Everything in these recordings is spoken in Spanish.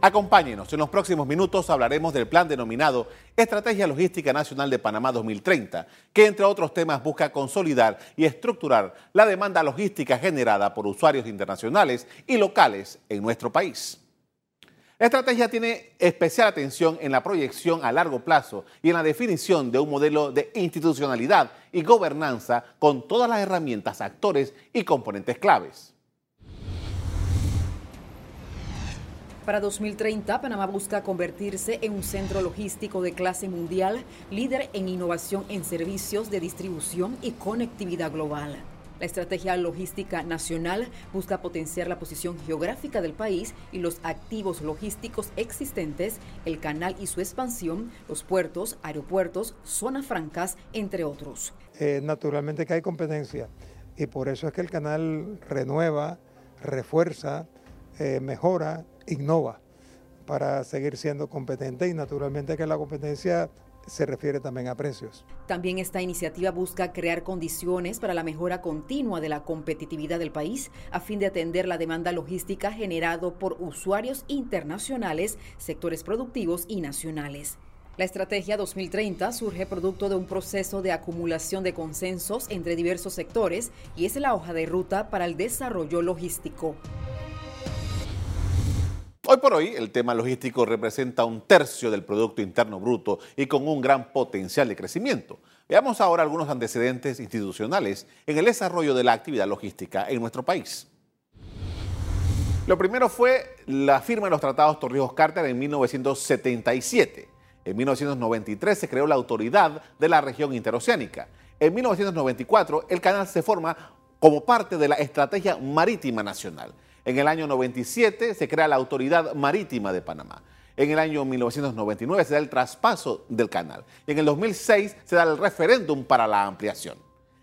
Acompáñenos, en los próximos minutos hablaremos del plan denominado Estrategia Logística Nacional de Panamá 2030, que entre otros temas busca consolidar y estructurar la demanda logística generada por usuarios internacionales y locales en nuestro país. La estrategia tiene especial atención en la proyección a largo plazo y en la definición de un modelo de institucionalidad y gobernanza con todas las herramientas, actores y componentes claves. Para 2030, Panamá busca convertirse en un centro logístico de clase mundial, líder en innovación en servicios de distribución y conectividad global. La estrategia logística nacional busca potenciar la posición geográfica del país y los activos logísticos existentes, el canal y su expansión, los puertos, aeropuertos, zonas francas, entre otros. Eh, naturalmente que hay competencia y por eso es que el canal renueva, refuerza, eh, mejora, innova para seguir siendo competente y naturalmente que la competencia se refiere también a precios. También esta iniciativa busca crear condiciones para la mejora continua de la competitividad del país a fin de atender la demanda logística generado por usuarios internacionales, sectores productivos y nacionales. La estrategia 2030 surge producto de un proceso de acumulación de consensos entre diversos sectores y es la hoja de ruta para el desarrollo logístico. Hoy por hoy, el tema logístico representa un tercio del Producto Interno Bruto y con un gran potencial de crecimiento. Veamos ahora algunos antecedentes institucionales en el desarrollo de la actividad logística en nuestro país. Lo primero fue la firma de los tratados Torrijos-Carter en 1977. En 1993 se creó la Autoridad de la Región Interoceánica. En 1994 el canal se forma como parte de la Estrategia Marítima Nacional. En el año 97 se crea la Autoridad Marítima de Panamá. En el año 1999 se da el traspaso del canal. Y en el 2006 se da el referéndum para la ampliación.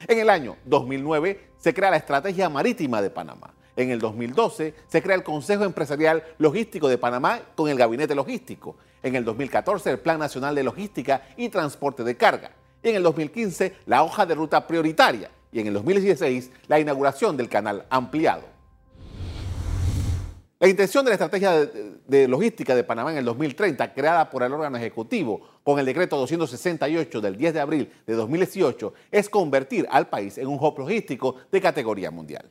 En el año 2009 se crea la Estrategia Marítima de Panamá. En el 2012 se crea el Consejo Empresarial Logístico de Panamá con el Gabinete Logístico. En el 2014 el Plan Nacional de Logística y Transporte de Carga. Y en el 2015 la hoja de ruta prioritaria. Y en el 2016 la inauguración del canal ampliado. La intención de la estrategia de, logística de Panamá en el 2030, creada por el órgano ejecutivo con el decreto 268 del 10 de abril de 2018, es convertir al país en un hub logístico de categoría mundial.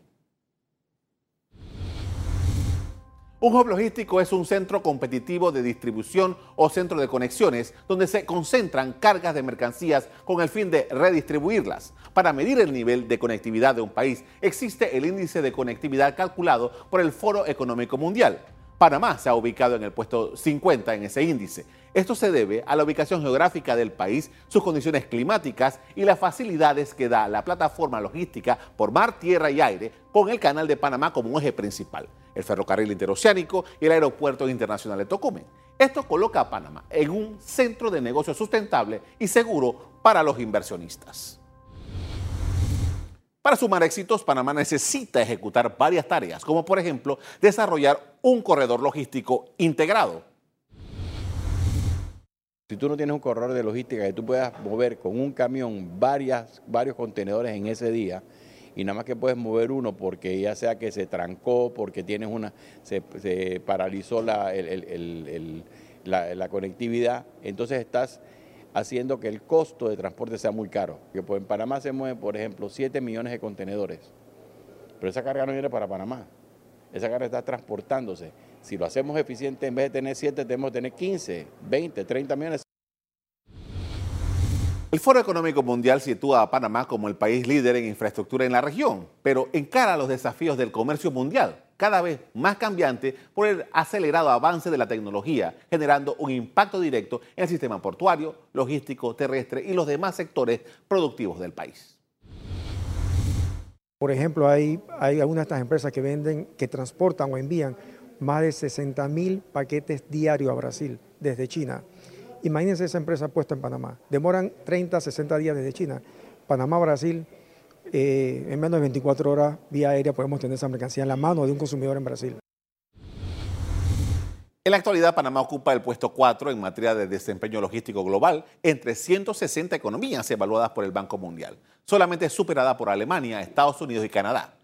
Un hub logístico es un centro competitivo de distribución o centro de conexiones donde se concentran cargas de mercancías con el fin de redistribuirlas. Para medir el nivel de conectividad de un país existe el índice de conectividad calculado por el Foro Económico Mundial. Panamá se ha ubicado en el puesto 50 en ese índice. Esto se debe a la ubicación geográfica del país, sus condiciones climáticas y las facilidades que da la plataforma logística por mar, tierra y aire con el canal de Panamá como eje principal el ferrocarril interoceánico y el aeropuerto internacional de Tocumen. Esto coloca a Panamá en un centro de negocio sustentable y seguro para los inversionistas. Para sumar éxitos, Panamá necesita ejecutar varias tareas, como por ejemplo desarrollar un corredor logístico integrado. Si tú no tienes un corredor de logística que tú puedas mover con un camión varias, varios contenedores en ese día, y nada más que puedes mover uno porque ya sea que se trancó, porque tienes una, se, paralizó la, la, conectividad, entonces estás haciendo que el costo de transporte sea muy caro. Que pues en Panamá se mueven, por ejemplo, 7 millones de contenedores, pero esa carga no viene para Panamá, esa carga está transportándose. Si lo hacemos eficiente, en vez de tener 7, tenemos que tener 15, 20, 30 millones. El Foro Económico Mundial sitúa a Panamá como el país líder en infraestructura en la región, pero encara los desafíos del comercio mundial, cada vez más cambiante por el acelerado avance de la tecnología, generando un impacto directo en el sistema portuario, logístico, terrestre y los demás sectores productivos del país. Por ejemplo, hay, algunas de estas empresas que venden, que transportan o envían más de 60 mil paquetes diarios a Brasil desde China. Imagínense esa empresa puesta en Panamá. Demoran 30, 60 días desde China. Panamá, Brasil, eh, en menos de 24 horas vía aérea podemos tener esa mercancía en la mano de un consumidor en Brasil. En la actualidad, Panamá ocupa el puesto 4 en materia de desempeño logístico global entre 160 economías evaluadas por el Banco Mundial, solamente superada por Alemania, Estados Unidos y Canadá.